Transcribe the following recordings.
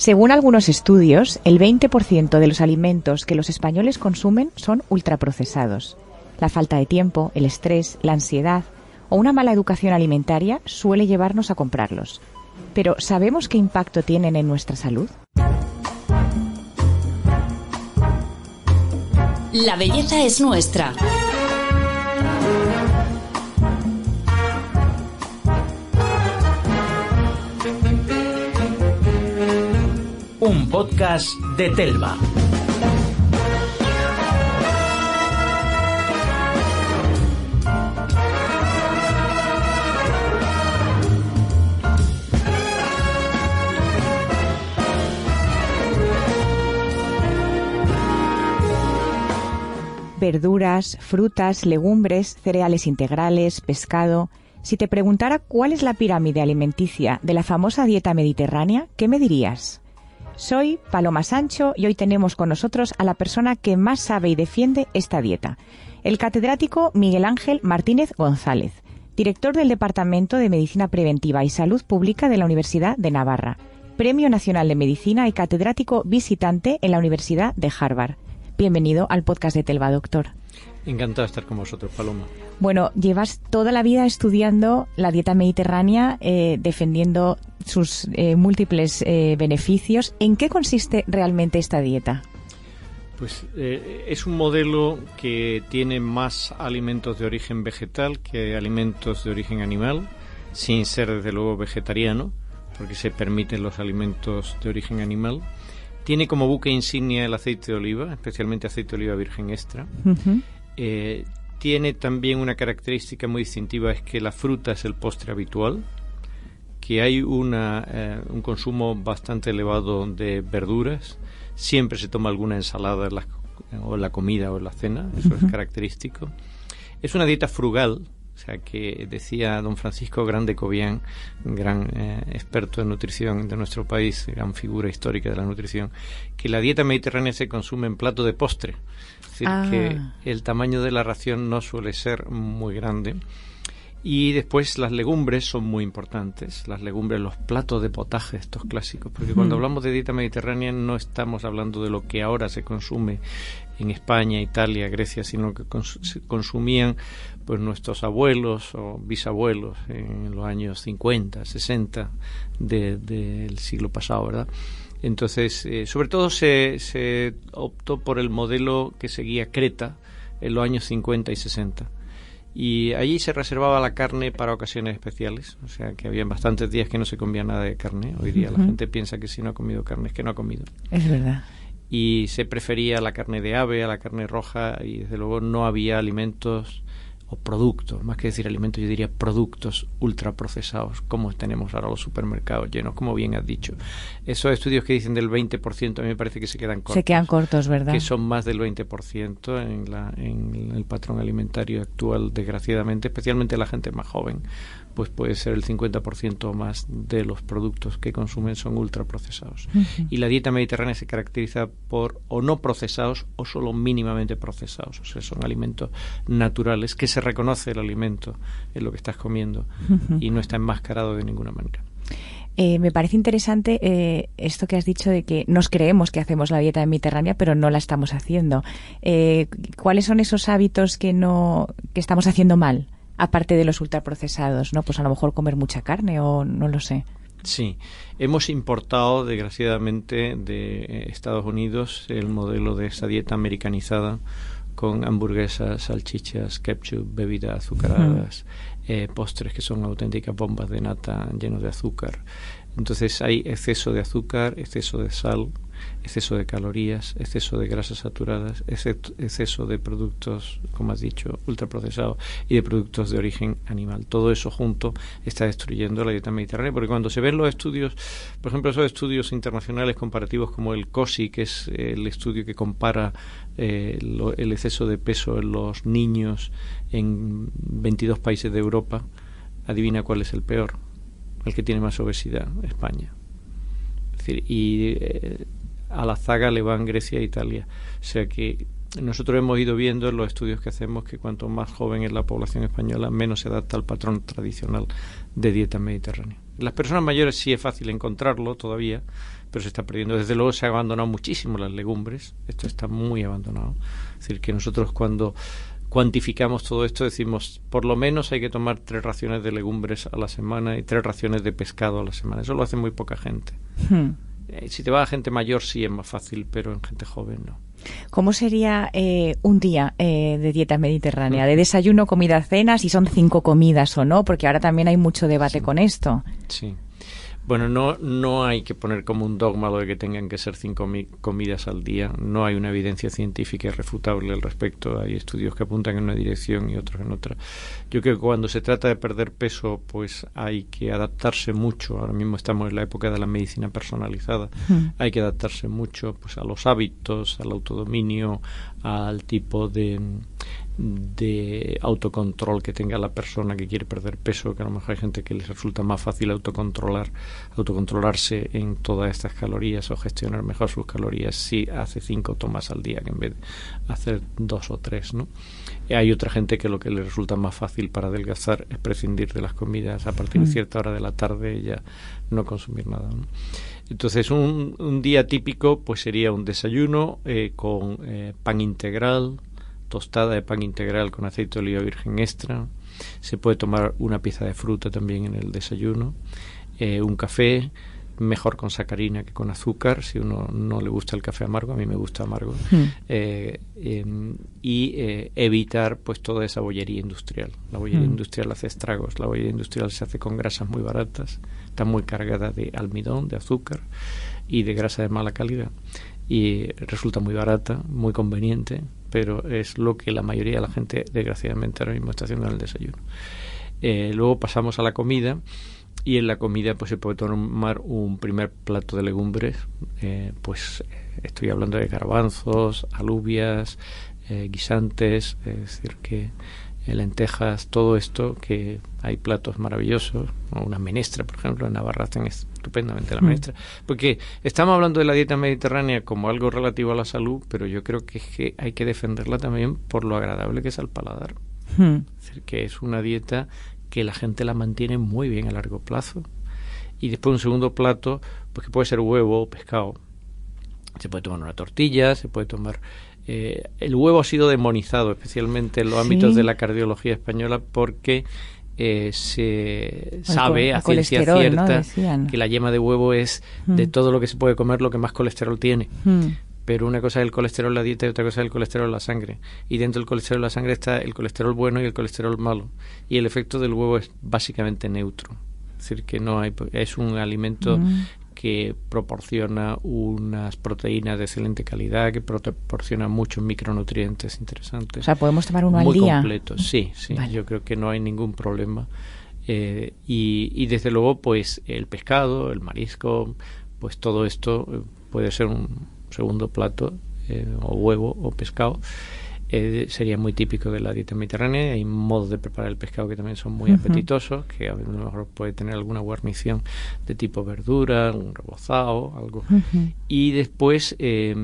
Según algunos estudios, el 20% de los alimentos que los españoles consumen son ultraprocesados. La falta de tiempo, el estrés, la ansiedad o una mala educación alimentaria suele llevarnos a comprarlos. Pero ¿sabemos qué impacto tienen en nuestra salud? La belleza es nuestra. Un podcast de Telva. verduras, frutas, legumbres, cereales integrales, pescado. Si te preguntara cuál es la pirámide alimenticia de la famosa dieta mediterránea, ¿qué me dirías? Soy Paloma Sancho y hoy tenemos con nosotros a la persona que más sabe y defiende esta dieta, el catedrático Miguel Ángel Martínez González, director del Departamento de Medicina Preventiva y Salud Pública de la Universidad de Navarra, Premio Nacional de Medicina y catedrático visitante en la Universidad de Harvard. Bienvenido al podcast de Telva, doctor. Encantado de estar con vosotros, Paloma. Bueno, llevas toda la vida estudiando la dieta mediterránea, eh, defendiendo sus eh, múltiples eh, beneficios. ¿En qué consiste realmente esta dieta? Pues es un modelo que tiene más alimentos de origen vegetal que alimentos de origen animal, sin ser desde luego vegetariano, porque se permiten los alimentos de origen animal tiene como buque insignia el aceite de oliva, especialmente aceite de oliva virgen extra. Eh, tiene también una característica muy distintiva, es que la fruta es el postre habitual, que hay una, eh, un consumo bastante elevado de verduras, siempre se toma alguna ensalada en la, o en la comida o en la cena, eso es característico. Es una dieta frugal, o sea que decía don Francisco Grande Cobian, gran eh, experto en nutrición de nuestro país, gran figura histórica de la nutrición, que la dieta mediterránea se consume en plato de postre. Es decir, que ah. el tamaño de la ración no suele ser muy grande. Y después las legumbres son muy importantes. Las legumbres, los platos de potaje, estos clásicos. Porque cuando hablamos de dieta mediterránea no estamos hablando de lo que ahora se consume en España, Italia, Grecia, sino que consumían pues nuestros abuelos o bisabuelos en los años 50, 60 del siglo pasado, ¿verdad? Entonces, eh, sobre todo se, se optó por el modelo que seguía Creta en los años 50 y 60 y allí se reservaba la carne para ocasiones especiales, o sea que había bastantes días que no se comía nada de carne. Hoy día la gente piensa que si no ha comido carne es que no ha comido. Es verdad. Y se prefería la carne de ave a la carne roja y desde luego no había alimentos o productos, más que decir alimentos, yo diría productos ultraprocesados, como tenemos ahora los supermercados llenos, como bien has dicho. Esos estudios que dicen del 20%, a mí me parece que se quedan cortos. Se quedan cortos, ¿verdad? Que son más del 20% en, la, en el patrón alimentario actual, desgraciadamente, especialmente la gente más joven pues puede ser el 50% más de los productos que consumen son ultraprocesados. Y la dieta mediterránea se caracteriza por o no procesados o solo mínimamente procesados. O sea, son alimentos naturales que se reconoce el alimento en lo que estás comiendo y no está enmascarado de ninguna manera. Eh, me parece interesante eh, esto que has dicho de que nos creemos que hacemos la dieta mediterránea, pero no la estamos haciendo. Eh, ¿Cuáles son esos hábitos que no que estamos haciendo mal? Aparte de los ultraprocesados, ¿no? Pues a lo mejor comer mucha carne o no lo sé. Sí, hemos importado desgraciadamente de eh, Estados Unidos el modelo de esa dieta americanizada con hamburguesas, salchichas, ketchup, bebidas azucaradas, eh, postres que son auténticas bombas de nata llenos de azúcar. Entonces hay exceso de azúcar, exceso de sal, exceso de calorías, exceso de grasas saturadas, exceso de productos, como has dicho, ultraprocesados y de productos de origen animal. Todo eso junto está destruyendo la dieta mediterránea, porque cuando se ven los estudios, por ejemplo, esos estudios internacionales comparativos como el COSI, que es el estudio que compara eh, el exceso de peso en los niños en 22 países de Europa, adivina cuál es el peor, el que tiene más obesidad, España. Es decir, y eh, a la zaga le van Grecia e Italia. O sea que nosotros hemos ido viendo en los estudios que hacemos que cuanto más joven es la población española, menos se adapta al patrón tradicional de dieta mediterránea. Las personas mayores sí es fácil encontrarlo todavía, pero se está perdiendo. Desde luego se ha abandonado muchísimo las legumbres, esto está muy abandonado. Es decir, que nosotros cuando cuantificamos todo esto decimos por lo menos hay que tomar tres raciones de legumbres a la semana y tres raciones de pescado a la semana. Eso lo hace muy poca gente. Hmm. Eh, si te va a gente mayor sí es más fácil, pero en gente joven no. ¿Cómo sería eh, un día eh, de dieta mediterránea? ¿De desayuno, comida, cena? Si son cinco comidas o no, porque ahora también hay mucho debate con esto. Sí. Bueno, no, no hay que poner como un dogma lo de que tengan que ser cinco comidas al día. No hay una evidencia científica irrefutable al respecto. Hay estudios que apuntan en una dirección y otros en otra. Yo creo que cuando se trata de perder peso, pues hay que adaptarse mucho. Ahora mismo estamos en la época de la medicina personalizada. Hmm. Hay que adaptarse mucho pues, a los hábitos, al autodominio, al tipo de de autocontrol que tenga la persona que quiere perder peso, que a lo mejor hay gente que les resulta más fácil autocontrolar, autocontrolarse en todas estas calorías o gestionar mejor sus calorías si hace cinco tomas al día que en vez de hacer dos o tres, ¿no? hay otra gente que lo que le resulta más fácil para adelgazar es prescindir de las comidas a partir de mm. cierta hora de la tarde y ya no consumir nada. Entonces, un, un, día típico pues sería un desayuno eh, con eh, pan integral, tostada de pan integral con aceite de oliva virgen extra. Se puede tomar una pieza de fruta también en el desayuno. Eh, un café, mejor con sacarina que con azúcar, si uno no le gusta el café amargo, a mí me gusta amargo. Hmm. Eh, em, y eh, evitar pues toda esa bollería industrial. La bollería hmm. industrial hace estragos. La bollería industrial se hace con grasas muy baratas, está muy cargada de almidón, de azúcar y de grasa de mala calidad. Y resulta muy barata, muy conveniente, pero es lo que la mayoría de la gente, desgraciadamente, ahora mismo está haciendo en el desayuno. Eh, luego pasamos a la comida y en la comida pues se puede tomar un primer plato de legumbres, eh, pues estoy hablando de garbanzos, alubias, eh, guisantes, es decir que lentejas, todo esto, que hay platos maravillosos, una menestra, por ejemplo, en Navarra hacen estupendamente la mm. menestra, porque estamos hablando de la dieta mediterránea como algo relativo a la salud, pero yo creo que, es que hay que defenderla también por lo agradable que es al paladar. Mm. Es decir, que es una dieta que la gente la mantiene muy bien a largo plazo. Y después un segundo plato, pues que puede ser huevo o pescado. Se puede tomar una tortilla, se puede tomar eh, el huevo ha sido demonizado, especialmente en los ámbitos de la cardiología española, porque eh, se sabe a ciencia cierta que la yema de huevo es de mm. todo lo que se puede comer lo que más colesterol tiene. Mm. Pero una cosa es el colesterol en la dieta y otra cosa es el colesterol en la sangre. Y dentro del colesterol en la sangre está el colesterol bueno y el colesterol malo. Y el efecto del huevo es básicamente neutro. Es decir, que no hay, es un alimento mm que proporciona unas proteínas de excelente calidad, que proporciona muchos micronutrientes interesantes. O sea, podemos tomar uno al día. completo, sí, sí. Yo creo que no hay ningún problema. Eh, y, y, desde luego, pues el pescado, el marisco, pues todo esto eh, puede ser un segundo plato, eh, o huevo o pescado. Eh, sería muy típico de la dieta mediterránea. Hay modos de preparar el pescado que también son muy apetitosos, que a lo mejor puede tener alguna guarnición de tipo verdura, un rebozado, algo. Y después eh,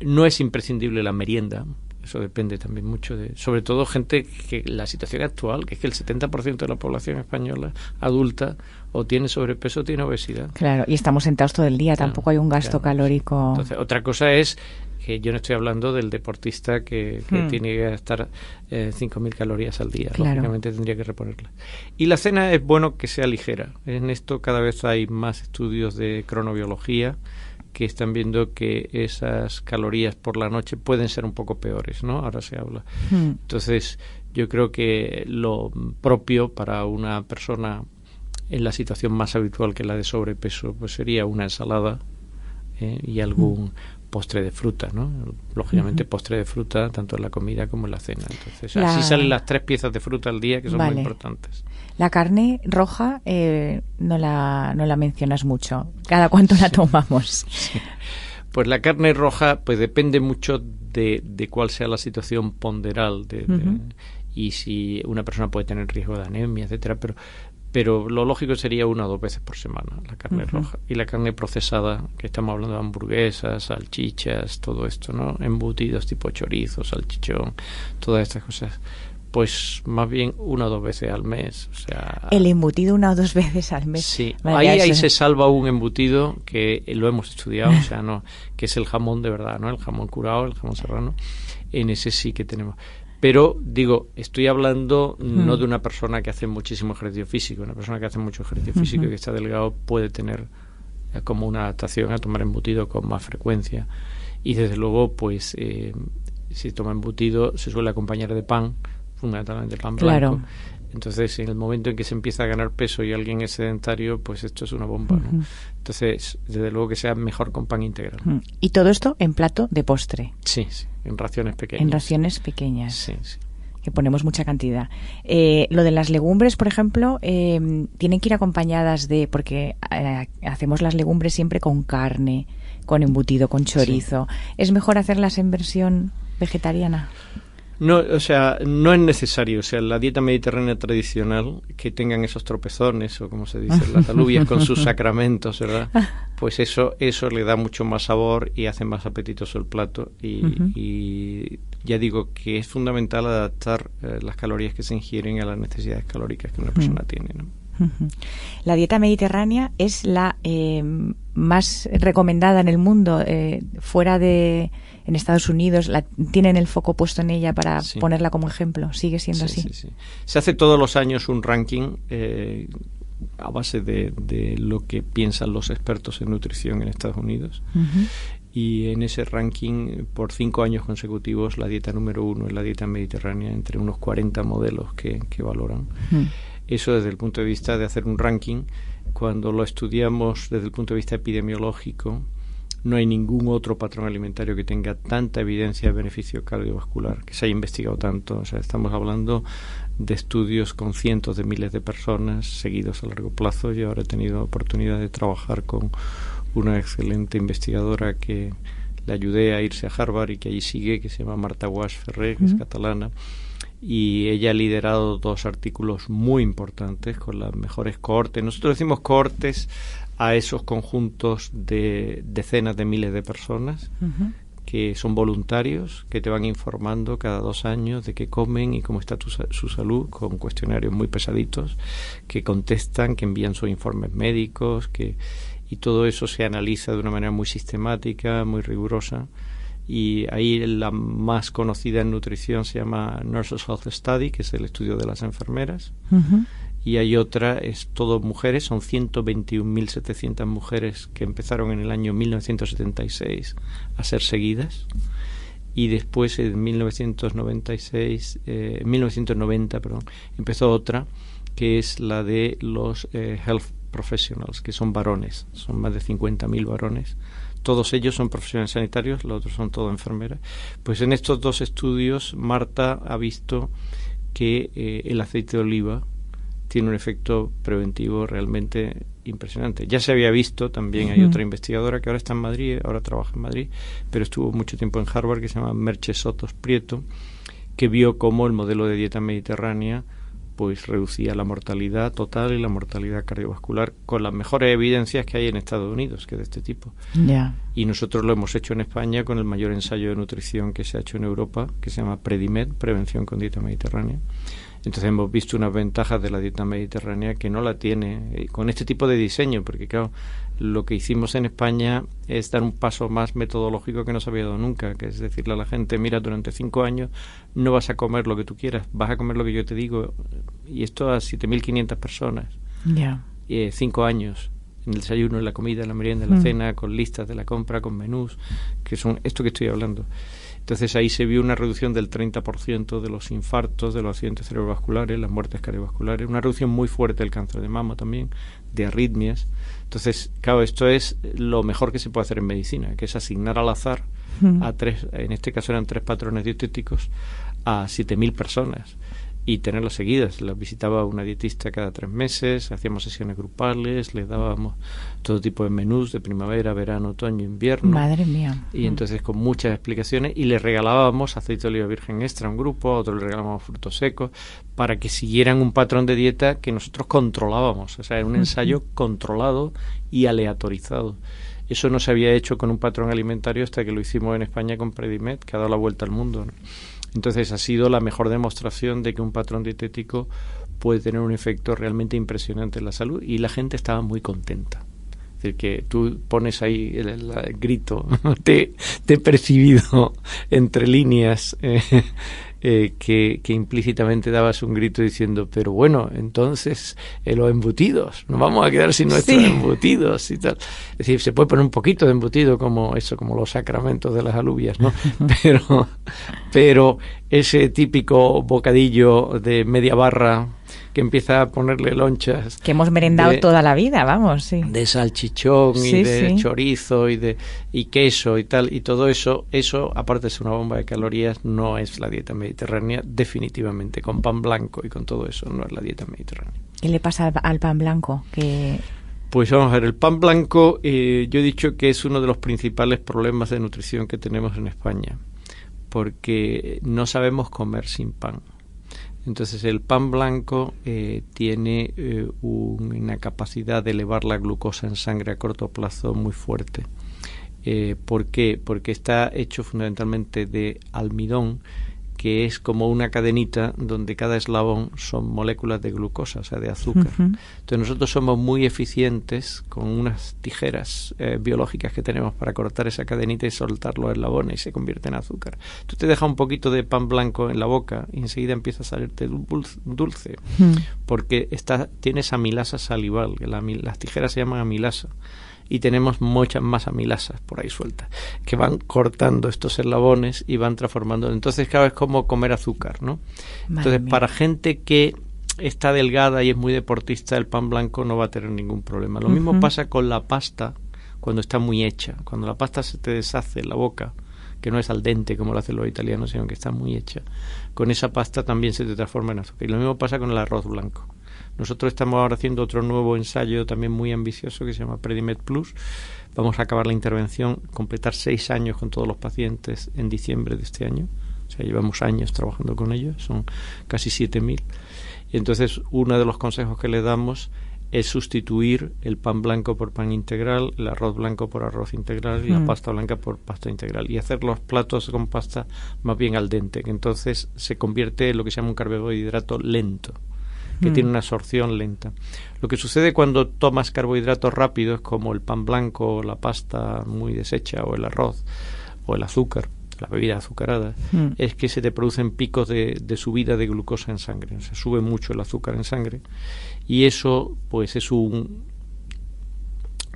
no es imprescindible la merienda. Eso depende también mucho de, sobre todo gente que la situación actual, que es que el 70% de la población española adulta o tiene sobrepeso o tiene obesidad. Claro, y estamos sentados todo el día, tampoco hay un gasto calórico. Entonces, otra cosa es que yo no estoy hablando del deportista que, hmm. tiene que gastar eh, 5.000 calorías al día, lógicamente tendría que reponerlas. Y la cena es bueno que sea ligera. En esto cada vez hay más estudios de cronobiología que están viendo que esas calorías por la noche pueden ser un poco peores, ¿no? Ahora se habla. Hmm. Entonces, yo creo que lo propio para una persona en la situación más habitual que la de sobrepeso, pues sería una ensalada eh, y algún hmm postre de fruta, ¿no? Lógicamente postre de fruta tanto en la comida como en la cena. Entonces, así salen las tres piezas de fruta al día que son muy importantes. La carne roja eh, no, la, no la mencionas mucho. ¿Cada cuánto la tomamos? Pues la carne roja pues depende mucho de, de cuál sea la situación ponderal de, y si una persona puede tener riesgo de anemia, etcétera, pero pero lo lógico sería una o dos veces por semana la carne roja. Y la carne procesada, que estamos hablando de hamburguesas, salchichas, todo esto, ¿no? Embutidos tipo chorizo, salchichón, todas estas cosas. Pues más bien una o dos veces al mes. O sea, El embutido una o dos veces al mes. Sí, ahí, ahí se salva un embutido que lo hemos estudiado, o sea, no, que es el jamón de verdad, ¿no? El jamón curado, el jamón serrano. En ese sí que tenemos. Pero digo, estoy hablando no de una persona que hace muchísimo ejercicio físico. Una persona que hace mucho ejercicio físico y que está delgado puede tener eh, como una adaptación a tomar embutido con más frecuencia. Y desde luego, pues, eh, si toma embutido, se suele acompañar de pan, fundamentalmente pan Claro. blanco. Entonces, en el momento en que se empieza a ganar peso y alguien es sedentario, pues esto es una bomba. ¿no? Entonces, desde luego que sea mejor con pan integral. Y todo esto en plato de postre, Sí, sí, en raciones pequeñas. en raciones pequeñas. Sí, sí. que ponemos mucha cantidad. Eh, lo de las legumbres, por ejemplo, eh, tienen que ir acompañadas de, porque eh, hacemos las legumbres siempre con carne, con embutido, con chorizo. ¿Es mejor hacerlas en versión vegetariana? No, o sea, no es necesario. O sea, la dieta mediterránea tradicional, que tengan esos tropezones, o como se dice, las alubias con sus sacramentos, ¿verdad? Pues eso, eso le da mucho más sabor y hace más apetitoso el plato. Y, ya digo que es fundamental adaptar eh, las calorías que se ingieren a las necesidades calóricas que una persona tiene, ¿no? La dieta mediterránea es la eh, más recomendada en el mundo, eh, fuera de en Estados Unidos, la, tienen el foco puesto en ella para Sí. ponerla como ejemplo. ¿Sigue siendo Sí, así? sí. Se hace todos los años un ranking eh, a base de, de lo que piensan los expertos en nutrición en Estados Unidos. Ujú. Y en ese ranking, por cinco años consecutivos, la dieta número uno es la dieta mediterránea, entre unos 40 modelos que, que valoran. Mm. Eso desde el punto de vista de hacer un ranking. Cuando lo estudiamos desde el punto de vista epidemiológico, no hay ningún otro patrón alimentario que tenga tanta evidencia de beneficio cardiovascular, que se haya investigado tanto. O sea, estamos hablando de estudios con cientos de miles de personas seguidos a largo plazo. Yo ahora he tenido oportunidad de trabajar con una excelente investigadora que le ayudé a irse a Harvard y que allí sigue, que se llama Marta Guas Ferrer, que es catalana y ella ha liderado dos artículos muy importantes con las mejores cohortes. Nosotros decimos cohortes a esos conjuntos de decenas de miles de personas que son voluntarios, que te van informando cada dos años de qué comen y cómo está tu su salud, con cuestionarios muy pesaditos, que contestan, que envían sus informes médicos, que y todo eso se analiza de una manera muy sistemática, muy rigurosa. Y ahí la más conocida en nutrición se llama Nurses Health Study, que es el estudio de las enfermeras. Y hay otra, es todo mujeres, son 121.700 mujeres que empezaron en el año 1976 a ser seguidas y después en 1996, eh, 1990, perdón, empezó otra que es la de los eh, health professionals, que son varones, son más de 50.000 varones. Todos ellos son profesionales sanitarios, los otros son todo enfermeras. Pues en estos dos estudios, Marta ha visto que eh, el aceite de oliva tiene un efecto preventivo realmente impresionante. Ya se había visto, también hay otra investigadora que ahora está en Madrid, ahora trabaja en Madrid, pero estuvo mucho tiempo en Harvard, que se llama Merche Sotos Prieto, que vio cómo el modelo de dieta mediterránea pues reducía la mortalidad total y la mortalidad cardiovascular con las mejores evidencias que hay en Estados Unidos, que de este tipo. Y nosotros lo hemos hecho en España con el mayor ensayo de nutrición que se ha hecho en Europa, que se llama Predimed, Prevención con Dieta Mediterránea. Entonces hemos visto unas ventajas de la dieta mediterránea que no la tiene eh, con este tipo de diseño, porque claro, lo que hicimos en España es dar un paso más metodológico que no se había dado nunca, que es decirle a la gente, mira, durante cinco años no vas a comer lo que tú quieras, vas a comer lo que yo te digo, y esto a 7.500 personas Ya. eh, cinco años en el desayuno, en la comida, en la merienda, en la Mm. cena, con listas de la compra, con menús, que son esto que estoy hablando. Entonces ahí se vio una reducción del 30% de los infartos, de los accidentes cerebrovasculares, las muertes cardiovasculares, una reducción muy fuerte del cáncer de mama también, de arritmias. Entonces, claro, esto es lo mejor que se puede hacer en medicina, que es asignar al azar a tres, en este caso eran tres patrones dietéticos, a 7.000 personas. Y tenerlas seguidas. Las visitaba una dietista cada tres meses, hacíamos sesiones grupales, les dábamos todo tipo de menús de primavera, verano, otoño, invierno. Madre mía. Y entonces con muchas explicaciones y les regalábamos aceite de oliva virgen extra a un grupo, a otro le regalábamos frutos secos, para que siguieran un patrón de dieta que nosotros controlábamos. O sea, era un ensayo controlado y aleatorizado. Eso no se había hecho con un patrón alimentario hasta que lo hicimos en España con Predimed, que ha dado la vuelta al mundo. Entonces ha sido la mejor demostración de que un patrón dietético puede tener un efecto realmente impresionante en la salud y la gente estaba muy contenta. Es decir, que tú pones ahí el, grito, te, te, he percibido entre líneas eh, eh, que, que, implícitamente dabas un grito diciendo, pero bueno, entonces eh, los embutidos, nos vamos a quedar sin nuestros embutidos y tal. Es decir, se puede poner un poquito de embutido como eso, como los sacramentos de las alubias, ¿no? pero, pero ese típico bocadillo de media barra que empieza a ponerle lonchas. Que hemos merendado toda la vida, vamos, sí. De salchichón y de chorizo y de y queso y tal, y todo eso, eso, aparte de ser una bomba de calorías, no es la dieta mediterránea, definitivamente, con pan blanco y con todo eso, no es la dieta mediterránea. ¿Qué le pasa al, pan blanco? Que pues vamos a ver, el pan blanco, eh, yo he dicho que es uno de los principales problemas de nutrición que tenemos en España, porque no sabemos comer sin pan. Entonces el pan blanco eh, tiene eh, una capacidad de elevar la glucosa en sangre a corto plazo muy fuerte. Eh, ¿Por qué? Porque está hecho fundamentalmente de almidón que es como una cadenita donde cada eslabón son moléculas de glucosa, o sea, de azúcar. Entonces nosotros somos muy eficientes con unas tijeras eh, biológicas que tenemos para cortar esa cadenita y soltar los eslabones y se convierte en azúcar. Tú te dejas un poquito de pan blanco en la boca y enseguida empieza a salirte dulce, porque está, tienes amilasa salival, las tijeras se llaman amilasa y tenemos muchas más amilasas por ahí sueltas que van cortando estos eslabones y van transformando. Entonces, cada vez como comer azúcar, ¿no? Entonces, para gente que está delgada y es muy deportista, el pan blanco no va a tener ningún problema. Lo mismo pasa con la pasta cuando está muy hecha. Cuando la pasta se te deshace en la boca, que no es al dente como lo hacen los italianos, sino que está muy hecha, con esa pasta también se te transforma en azúcar. Y lo mismo pasa con el arroz blanco. Nosotros estamos ahora haciendo otro nuevo ensayo también muy ambicioso que se llama Predimed Plus. Vamos a acabar la intervención, completar seis años con todos los pacientes en diciembre de este año. O sea, llevamos años trabajando con ellos, son casi 7.000. Y entonces, uno de los consejos que le damos es sustituir el pan blanco por pan integral, el arroz blanco por arroz integral y la mm. pasta blanca por pasta integral. Y hacer los platos con pasta más bien al dente, que entonces se convierte en lo que se llama un carbohidrato lento que tiene mm. una absorción lenta. Lo que sucede cuando tomas carbohidratos rápidos como el pan blanco, la pasta muy deshecha o el arroz o el azúcar, la bebida azucarada, mm. es que se te producen picos de, subida de glucosa en sangre. Se sube mucho el azúcar en sangre y eso pues es un,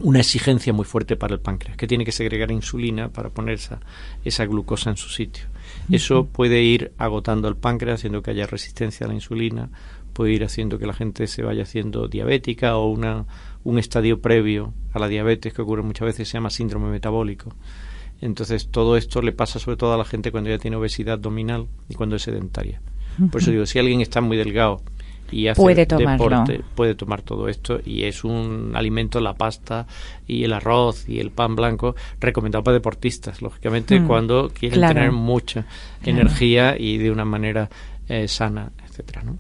una exigencia muy fuerte para el páncreas, que tiene que segregar insulina para poner esa, esa glucosa en su sitio. Eso puede ir agotando el páncreas, haciendo que haya resistencia a la insulina, puede ir haciendo que la gente se vaya haciendo diabética o una, un estadio previo a la diabetes que ocurre muchas veces se llama síndrome metabólico. Entonces todo esto le pasa sobre todo a la gente cuando ya tiene obesidad abdominal y cuando es sedentaria. Por eso digo, si alguien está muy delgado y hace puede deporte, puede tomar todo esto y es un alimento, la pasta y el arroz y el pan blanco recomendado para deportistas, lógicamente, mm. cuando quieren tener mucha energía y de una manera eh, sana, etcétera, ¿no?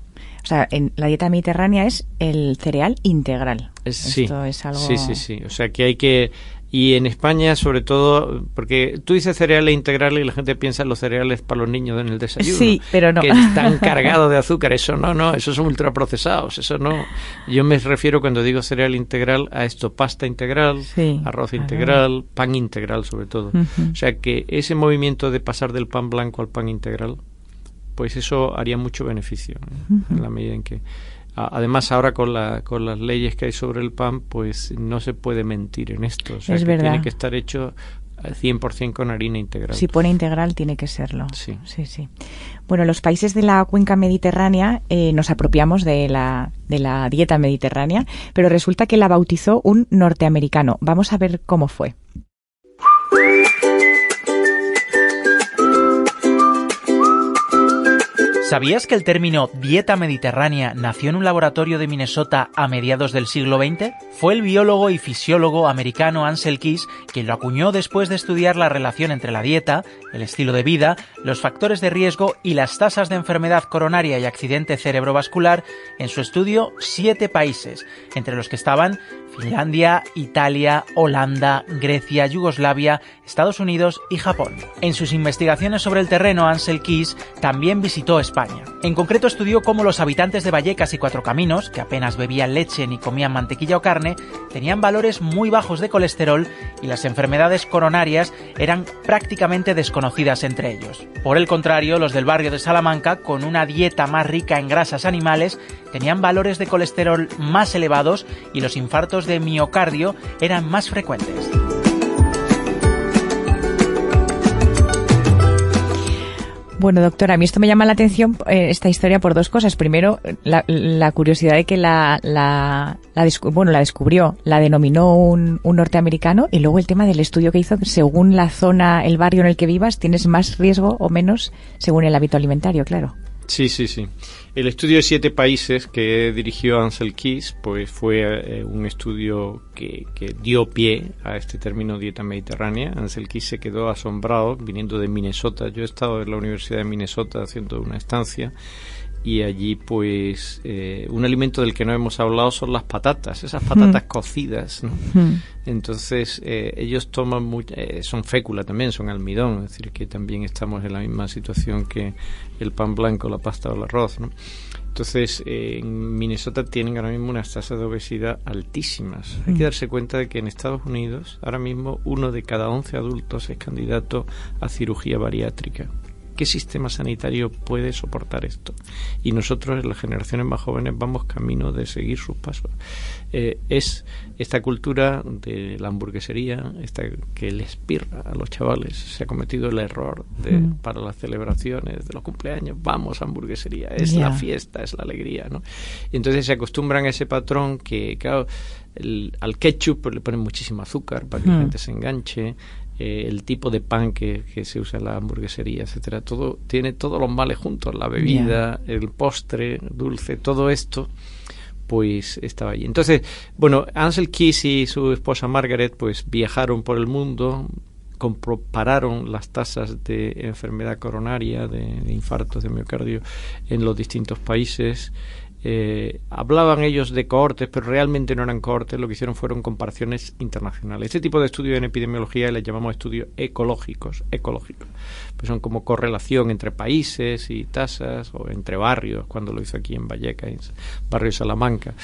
O sea, en la dieta mediterránea es el cereal integral. sí, sí, sí, sí. O sea, que hay que... Y en España, sobre todo, porque tú dices cereales integrales y la gente piensa en los cereales para los niños en el desayuno. Sí, pero no. Que están cargados de azúcar. Eso no, no, esos son ultraprocesados. Eso no. Yo me refiero cuando digo cereal integral a esto, pasta integral, arroz integral, pan integral sobre todo. O sea que ese movimiento de pasar del pan blanco al pan integral pues eso haría mucho beneficio en la medida en que además ahora con, la, con las leyes que hay sobre el pan pues no se puede mentir en esto o sea es que verdad. tiene que estar hecho al 100% con harina integral. Si pone integral, tiene que serlo. Sí. Sí, sí. Bueno, los países de la cuenca mediterránea eh, nos apropiamos de la, de la dieta mediterránea, pero resulta que la bautizó un norteamericano. Vamos a ver cómo fue. ¿Sabías que el término dieta mediterránea nació en un laboratorio de Minnesota a mediados del siglo XX? Fue el biólogo y fisiólogo americano Ansel Keys quien lo acuñó después de estudiar la relación entre la dieta, el estilo de vida, los factores de riesgo y las tasas de enfermedad coronaria y accidente cerebrovascular en su estudio siete países, entre los que estaban Finlandia, Italia, Holanda, Grecia, Yugoslavia, Estados Unidos y Japón. En sus investigaciones sobre el terreno, Ansel Keys también visitó España. En concreto estudió cómo los habitantes de Vallecas y Cuatro Caminos, que apenas bebían leche ni comían mantequilla o carne, tenían valores muy bajos de colesterol y las enfermedades coronarias eran prácticamente desconocidas entre ellos. Por el contrario, los del barrio de Salamanca, con una dieta más rica en grasas animales, tenían valores de colesterol más elevados y los infartos de miocardio eran más frecuentes. Bueno, doctora, a mí esto me llama la atención, eh, esta historia, por dos cosas. Primero, la, curiosidad de que la, bueno, la descubrió, la denominó un, un, norteamericano, y luego el tema del estudio que hizo, según la zona, el barrio en el que vivas, tienes más riesgo o menos según el hábito alimentario, claro. Sí, sí, sí. El estudio de siete países que dirigió Ansel Keys pues fue eh, un estudio que, que, dio pie a este término dieta mediterránea. Ansel Keys se quedó asombrado viniendo de Minnesota. Yo he estado en la Universidad de Minnesota haciendo una estancia y allí pues eh, un alimento del que no hemos hablado son las patatas, esas patatas cocidas. Entonces eh, ellos toman eh, son fécula también, son almidón, es decir que también estamos en la misma situación que el pan blanco, la pasta o el arroz. ¿no? Entonces, en Minnesota tienen ahora mismo unas tasas de obesidad altísimas. Hay que darse cuenta de que en Estados Unidos, ahora mismo, uno de cada once adultos es candidato a cirugía bariátrica. ¿Qué sistema sanitario puede soportar esto? Y nosotros, las generaciones más jóvenes, vamos camino de seguir sus pasos. Eh, es esta cultura de la hamburguesería, esta que les pirra a los chavales. Se ha cometido el error de, para las celebraciones de los cumpleaños, vamos a hamburguesería, es la fiesta, es la alegría, ¿no? Y entonces se acostumbran a ese patrón que, claro, al ketchup le ponen muchísimo azúcar para que la gente se enganche, eh, el tipo de pan que, se usa en la hamburguesería, etcétera. Todo tiene todos los males juntos, la bebida, el postre, dulce, todo esto pues estaba allí. Entonces, bueno, Ansel Keys y su esposa Margaret pues viajaron por el mundo, compararon las tasas de enfermedad coronaria, de, de infartos de miocardio en los distintos países eh, hablaban ellos de cohortes, pero realmente no eran cohortes, lo que hicieron fueron comparaciones internacionales. Este tipo de estudios en epidemiología les llamamos estudios ecológicos, ecológicos. Pues son como correlación entre países y tasas, o entre barrios, cuando lo hizo aquí en Vallecas, barrio Salamanca.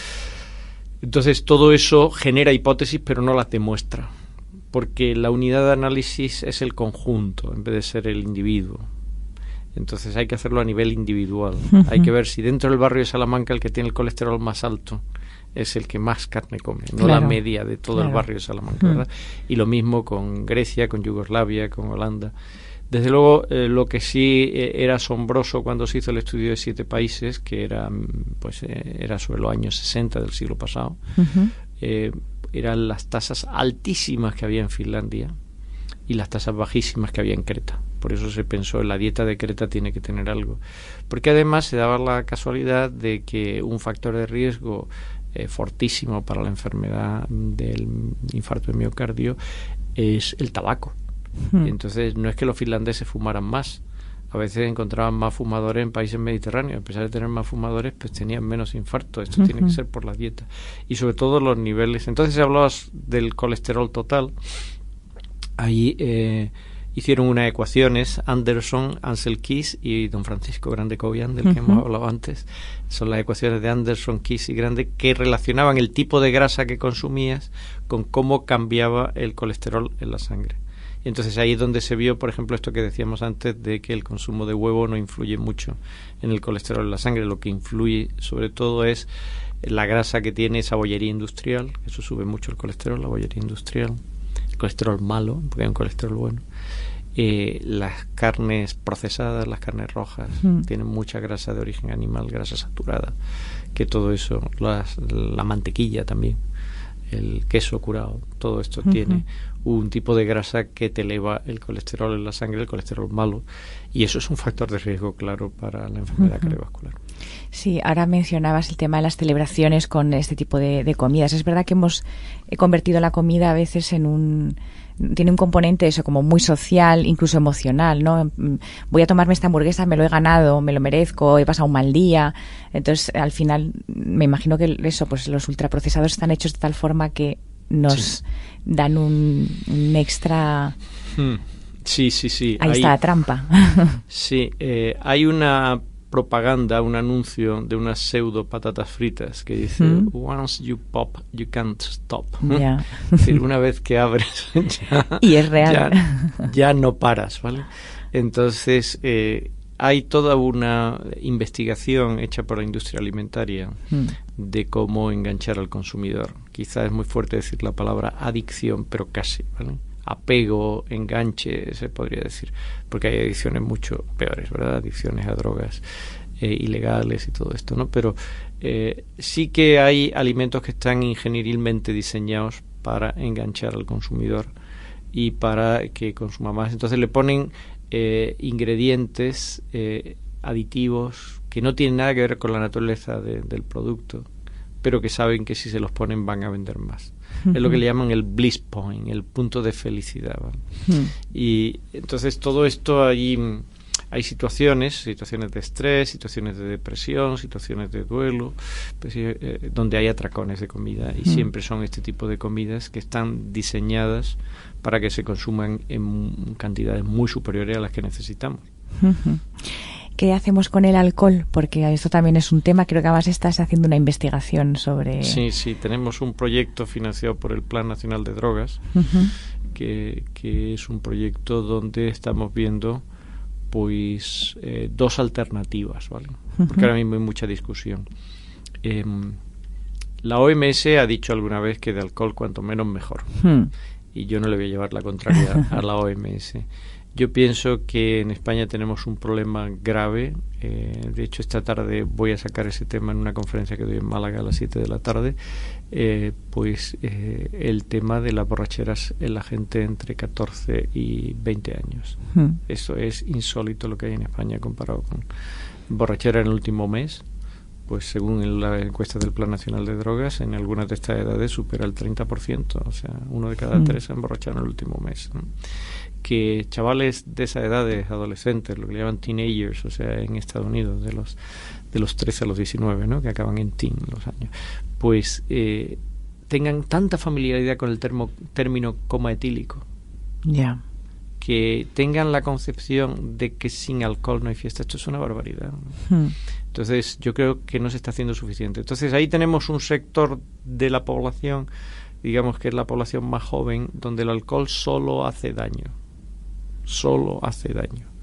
Entonces todo eso genera hipótesis, pero no las demuestra, porque la unidad de análisis es el conjunto, en vez de ser el individuo. Entonces hay que hacerlo a nivel individual. Hay que ver si dentro del barrio de Salamanca el que tiene el colesterol más alto es el que más carne come, no la media de todo el barrio de Salamanca. ¿verdad? Y lo mismo con Grecia, con Yugoslavia, con Holanda. Desde luego, eh, lo que sí eh, era asombroso cuando se hizo el estudio de siete países, que era, mm, pues, eh, era sobre los años 60 del siglo pasado, eran las tasas altísimas que había en Finlandia y las tasas bajísimas que había en Creta. Por eso se pensó en la dieta de Creta tiene que tener algo. Porque además se daba la casualidad de que un factor de riesgo eh, fortísimo para la enfermedad del infarto de miocardio es el tabaco. Hmm. entonces no es que los finlandeses fumaran más, a veces encontraban más fumadores en países mediterráneos. A pesar de tener más fumadores, pues tenían menos infarto. Esto tiene que ser por la dieta. Y sobre todo los niveles. Entonces, se hablaba del colesterol total. Ahí eh, hicieron unas ecuaciones, Anderson, Ansel Keys y don Francisco Grande Cobian, del que hemos hablado antes. Son las ecuaciones de Anderson, Keys y Grande que relacionaban el tipo de grasa que consumías con cómo cambiaba el colesterol en la sangre. Y entonces ahí es donde se vio, por ejemplo, esto que decíamos antes de que el consumo de huevo no influye mucho en el colesterol en la sangre. Lo que influye sobre todo es la grasa que tiene esa bollería industrial, eso sube mucho el colesterol, la bollería industrial, colesterol malo, porque hay un colesterol bueno eh, las carnes procesadas, las carnes rojas, mm. tienen mucha grasa de origen animal, grasa saturada, que todo eso, la mantequilla también. el queso curado, todo esto tiene un tipo de grasa que te eleva el colesterol en la sangre, el colesterol malo, y eso es un factor de riesgo claro para la enfermedad cardiovascular. Sí, ahora mencionabas el tema de las celebraciones con este tipo de, comidas. Es verdad que hemos convertido la comida a veces en un tiene un componente eso como muy social, incluso emocional, ¿no? Mm, voy a tomarme esta hamburguesa, me lo he ganado, me lo merezco, he pasado un mal día. Entonces, al final me imagino que eso pues los ultraprocesados están hechos de tal forma que nos dan un, extra hmm. Sí, sí, sí. Ahí, está la trampa. sí, eh, hay una propaganda, un anuncio de unas pseudo patatas fritas que dice Once you pop, you can't stop. Es decir, una vez que abres ya, y es real. Ya, no paras, ¿vale? Entonces, eh, hay toda una investigación hecha por la industria alimentaria de cómo enganchar al consumidor. Quizás es muy fuerte decir la palabra adicción, pero casi, ¿vale? Apego, enganche, se podría decir, porque hay adicciones mucho peores, ¿verdad? Adicciones a drogas eh, ilegales y todo esto, ¿no? Pero eh, sí que hay alimentos que están ingenierilmente diseñados para enganchar al consumidor y para que consuma más. Entonces le ponen eh, ingredientes aditivos que no tienen nada que ver con la naturaleza del producto, pero que saben que si se los ponen van a vender más es lo que le llaman el bliss point, el punto de felicidad. Y entonces todo esto hay, hay situaciones, situaciones de estrés, situaciones de depresión, situaciones de duelo, pues, eh, donde hay atracones de comida y siempre son este tipo de comidas que están diseñadas para que se consuman en cantidades muy superiores a las que necesitamos. ¿Qué hacemos con el alcohol? Porque esto también es un tema, creo que además estás haciendo una investigación sobre... Sí, sí, tenemos un proyecto financiado por el Plan Nacional de Drogas, que, es un proyecto donde estamos viendo pues eh, dos alternativas, ¿vale? Porque ahora mismo hay mucha discusión. Em, la OMS ha dicho alguna vez que de alcohol cuanto menos mejor. Hmm. Y yo no le voy a llevar la contraria a la OMS. Yo pienso que en España tenemos un problema grave. Eh, de hecho, esta tarde voy a sacar ese tema en una conferencia que doy en Málaga a las 7 de la tarde. Eh, pues eh, el tema de las borracheras en la gente entre 14 y 20 años. Hmm. Eso es insólito lo que hay en España comparado con borrachera en el último mes. Pues según la encuesta del Plan Nacional de Drogas, en algunas de estas edades supera el 30%. O sea, uno de cada hmm. tres se ha emborrachado en el último mes que chavales de esa edad, de adolescentes, lo que llaman teenagers, o sea, en Estados Unidos, de los, de los 13 a los 19, ¿no? que acaban en teen los años, pues eh, tengan tanta familiaridad con el termo, término coma etílico. Ya. Que tengan la concepción de que sin alcohol no hay fiesta. Esto es una barbaridad. Hmm. Entonces, yo creo que no se está haciendo suficiente. Entonces, ahí tenemos un sector de la población, digamos que es la población más joven, donde el alcohol solo hace daño solo hace daño.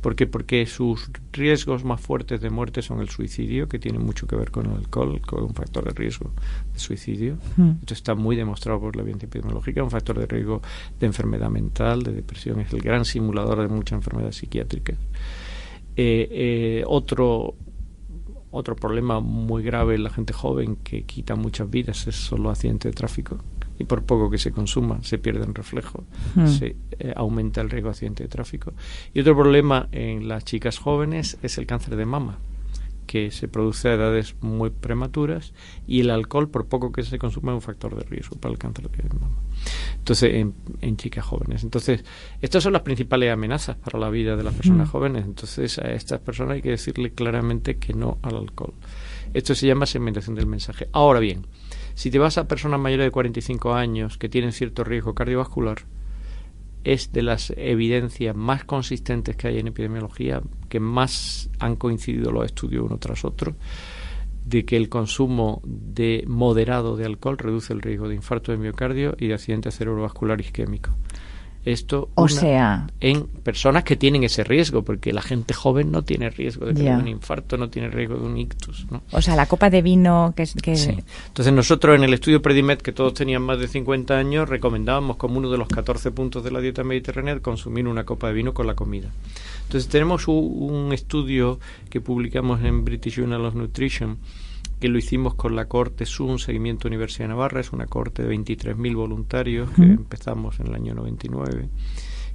¿Por qué? Porque sus riesgos más fuertes de muerte son el suicidio, que tiene mucho que ver con el alcohol, con un factor de riesgo de suicidio. Hmm. Esto está muy demostrado por la evidencia epidemiológica. Un factor de riesgo de enfermedad mental, de depresión, es el gran simulador de muchas enfermedades psiquiátricas. Eh, eh, otro, otro problema muy grave en la gente joven que quita muchas vidas es solo accidente de tráfico y por poco que se consuma se pierde en reflejo, hmm. se eh, aumenta el riesgo de accidente de tráfico. Y otro problema en las chicas jóvenes es el cáncer de mama que se produce a edades muy prematuras y el alcohol, por poco que se consuma, es un factor de riesgo para el cáncer de mama. Entonces, en, chicas jóvenes. Entonces, estas son las principales amenazas para la vida de las personas hmm. jóvenes. Entonces, a estas personas hay que decirle claramente que no al alcohol. Esto se llama segmentación del mensaje. Ahora bien, si te vas a personas mayores de 45 años que tienen cierto riesgo cardiovascular, es de las evidencias más consistentes que hay en epidemiología, que más han coincidido los estudios uno tras otro, de que el consumo de moderado de alcohol reduce el riesgo de infarto de miocardio y de accidente cerebrovascular isquémico. Esto o sea, en personas que tienen ese riesgo, porque la gente joven no tiene riesgo de tener un infarto, no tiene riesgo de un ictus. ¿no? O sea, la copa de vino que... que... Sí. Entonces nosotros en el estudio Predimed, que todos tenían más de 50 años, recomendábamos como uno de los 14 puntos de la dieta mediterránea consumir una copa de vino con la comida. Entonces tenemos un, estudio que publicamos en British Journal of Nutrition que lo hicimos con la cohorte SUN Seguimiento Universidad de Navarra, es una cohorte de 23.000 voluntarios que empezamos en el año 99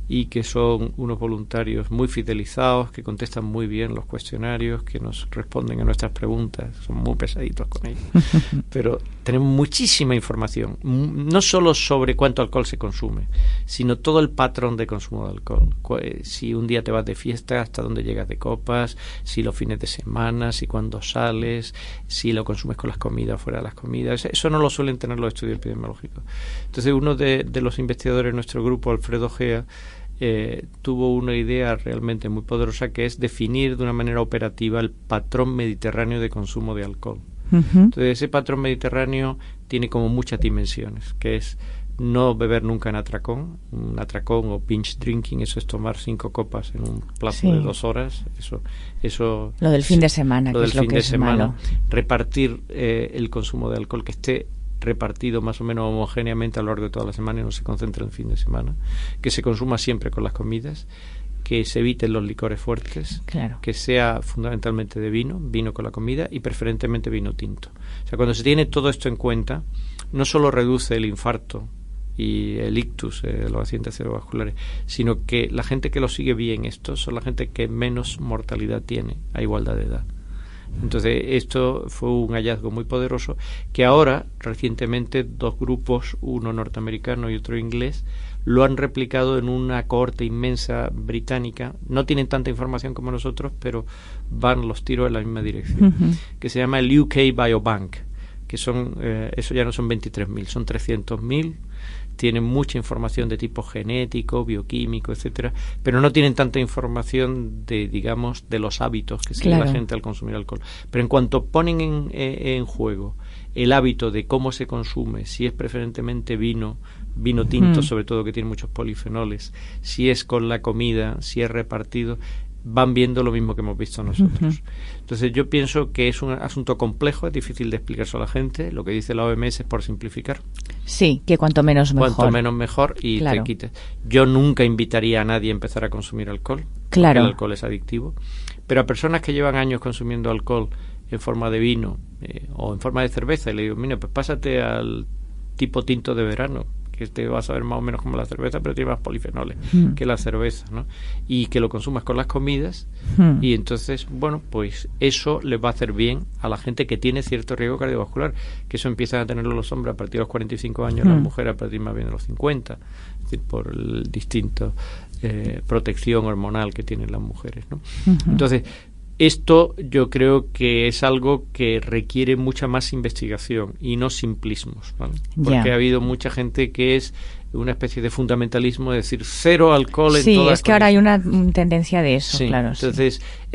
y que son unos voluntarios muy fidelizados, que contestan muy bien los cuestionarios, que nos responden a nuestras preguntas, son muy pesaditos con ellos. Pero tenemos muchísima información, no solo sobre cuánto alcohol se consume, sino todo el patrón de consumo de alcohol. Eh, si un día te vas de fiesta, hasta dónde llegas de copas, si los fines de semana, si cuando sales, si lo consumes con las comidas, fuera de las comidas. Eso no lo suelen tener los estudios epidemiológicos. Entonces, uno de, de los investigadores de nuestro grupo, Alfredo Gea, eh, tuvo una idea realmente muy poderosa que es definir de una manera operativa el patrón mediterráneo de consumo de alcohol. Entonces ese patrón mediterráneo tiene como muchas dimensiones, que es no beber nunca en atracón, un atracón o pinch drinking, eso es tomar cinco copas en un plazo de dos horas, eso, eso. Lo del fin de semana, lo que del es lo fin que de es semana, malo. repartir eh, el consumo de alcohol que esté repartido más o menos homogéneamente a lo largo de toda la semana y no se concentra en el fin de semana, que se consuma siempre con las comidas, que se eviten los licores fuertes, Claro. que sea fundamentalmente de vino, vino con la comida y preferentemente vino tinto. O sea, cuando se tiene todo esto en cuenta, no solo reduce el infarto y el ictus, eh, los accidentes cerebrovasculares, sino que la gente que lo sigue bien esto son la gente que menos mortalidad tiene a igualdad de edad. Entonces, esto fue un hallazgo muy poderoso que ahora, recientemente, dos grupos, uno norteamericano y otro inglés, lo han replicado en una cohorte inmensa británica. No tienen tanta información como nosotros, pero van los tiros en la misma dirección, que se llama el UK Biobank, que son, eh, eso ya no son 23.000, son 300.000 tienen mucha información de tipo genético, bioquímico, etcétera, pero no tienen tanta información de, digamos, de los hábitos que sigue Claro. la gente al consumir alcohol. Pero en cuanto ponen en, eh, en juego el hábito de cómo se consume, si es preferentemente vino, vino tinto, Mm. sobre todo que tiene muchos polifenoles, si es con la comida, si es repartido, van viendo lo mismo que hemos visto nosotros. Entonces yo pienso que es un asunto complejo, es difícil de explicarse a la gente. Lo que dice la OMS es por simplificar. Sí, que cuanto menos mejor. Cuanto menos mejor y Claro. te quites. Yo nunca invitaría a nadie a empezar a consumir alcohol. Claro. El alcohol es adictivo. Pero a personas que llevan años consumiendo alcohol en forma de vino eh, o en forma de cerveza, y le digo, mira, pues pásate al tipo tinto de verano, que te vas a ver más o menos como la cerveza, pero tiene más polifenoles Mm. que la cerveza, ¿no? Y que lo consumas con las comidas Mm. y entonces, bueno, pues eso le va a hacer bien a la gente que tiene cierto riesgo cardiovascular, que eso empiezan a tenerlo los hombres a partir de los 45 años, las Mm. mujeres a partir más bien de los 50, es decir, por el distinto eh, protección hormonal que tienen las mujeres, ¿no? Entonces, esto yo creo que es algo que requiere mucha más investigación y no simplismos, ¿vale? Porque ha habido mucha gente que es una especie de fundamentalismo, es decir, cero alcohol en Sí, todas es que ahora hay una tendencia de eso, Sí, claro. sí.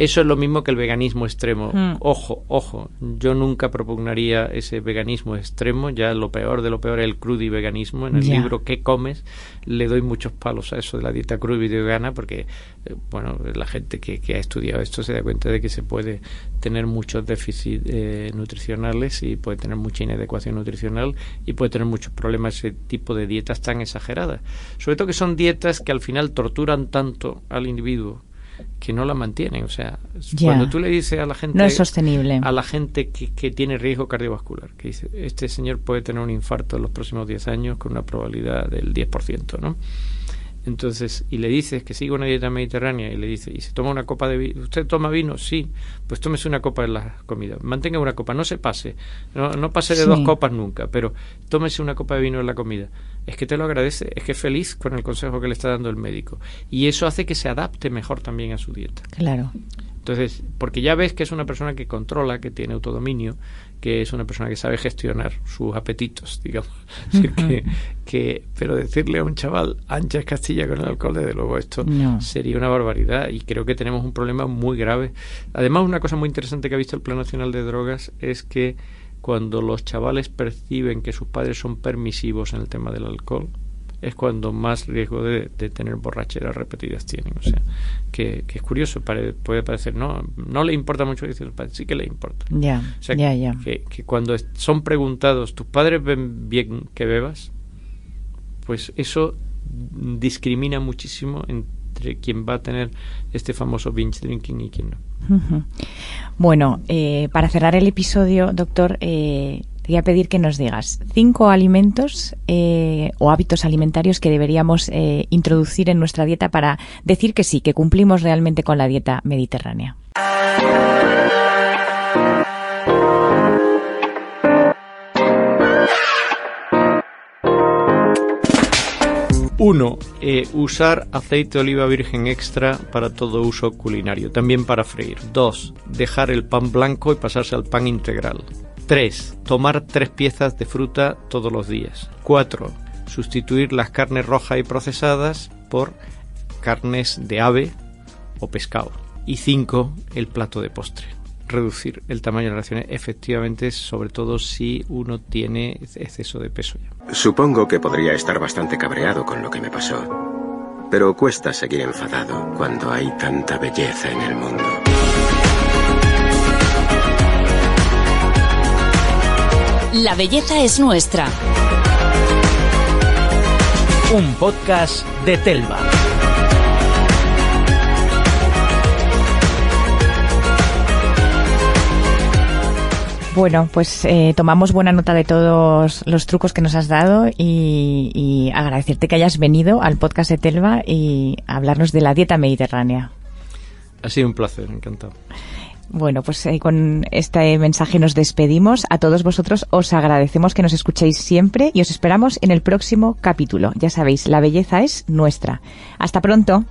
Eso es lo mismo que el veganismo extremo. Mm. Ojo, ojo, yo nunca propugnaría ese veganismo extremo, ya lo peor de lo peor es el crudiveganismo. En el libro ¿Qué comes? le doy muchos palos a eso de la dieta crudivegana porque, eh, bueno, la gente que, que ha estudiado esto se da cuenta de que se puede tener muchos déficits eh, nutricionales y puede tener mucha inadecuación nutricional y puede tener muchos problemas ese tipo de dietas tan exageradas. Sobre todo que son dietas que al final torturan tanto al individuo que no la mantienen. O sea, cuando tú le dices a la gente No es sostenible. a la gente que, que tiene riesgo cardiovascular, que dice, este señor puede tener un infarto en los próximos 10 años con una probabilidad del 10%, ¿no? Entonces, y le dices que siga una dieta mediterránea y le dice, y se toma una copa de vino, ¿usted toma vino? Sí, pues tómese una copa en la comida, mantenga una copa, no se pase, no, no pase de Sí. dos copas nunca, pero tómese una copa de vino en la comida. Es que te lo agradece, es que es feliz con el consejo que le está dando el médico. Y eso hace que se adapte mejor también a su dieta. Claro. Entonces, porque ya ves que es una persona que controla, que tiene autodominio, que es una persona que sabe gestionar sus apetitos, digamos. Decir, que, que, pero decirle a un chaval, ancha es Castilla con el alcohol, desde luego esto No. sería una barbaridad y creo que tenemos un problema muy grave. Además, una cosa muy interesante que ha visto el Plan Nacional de Drogas es que cuando los chavales perciben que sus padres son permisivos en el tema del alcohol, es cuando más riesgo de, de tener borracheras repetidas tienen. O sea, que, que es curioso, pare- puede parecer, no, no le importa mucho, sí que le importa. Ya, O sea, ya, ya. Que, que cuando son preguntados, ¿tus padres ven bien que bebas? Pues eso discrimina muchísimo entre quién va a tener este famoso binge drinking y quién no. Bueno, eh, para cerrar el episodio, doctor, eh, te voy a pedir que nos digas cinco alimentos eh, o hábitos alimentarios que deberíamos introducir en nuestra dieta para decir que sí, que cumplimos realmente con la dieta mediterránea. Uno, eh, usar aceite de oliva virgen extra para todo uso culinario, también para freír. Dos, dejar el pan blanco y pasarse al pan integral. Tres, tomar tres piezas de fruta todos los días. Cuatro, sustituir las carnes rojas y procesadas por carnes de ave o pescado. Y cinco, el plato de postre reducir el tamaño de las raciones, efectivamente, sobre todo si uno tiene exceso de peso ya. Supongo que podría estar bastante cabreado con lo que me pasó, pero cuesta seguir enfadado cuando hay tanta belleza en el mundo. La belleza es nuestra. Un podcast de Telva. Bueno, pues eh, tomamos buena nota de todos los trucos que nos has dado y, agradecerte que hayas venido al podcast de Telva y hablarnos de la dieta mediterránea. Ha sido un placer, encantado. Bueno, pues eh, con este mensaje nos despedimos. A todos vosotros os agradecemos que nos escuchéis siempre y os esperamos en el próximo capítulo. Ya sabéis, la belleza es nuestra. Hasta pronto.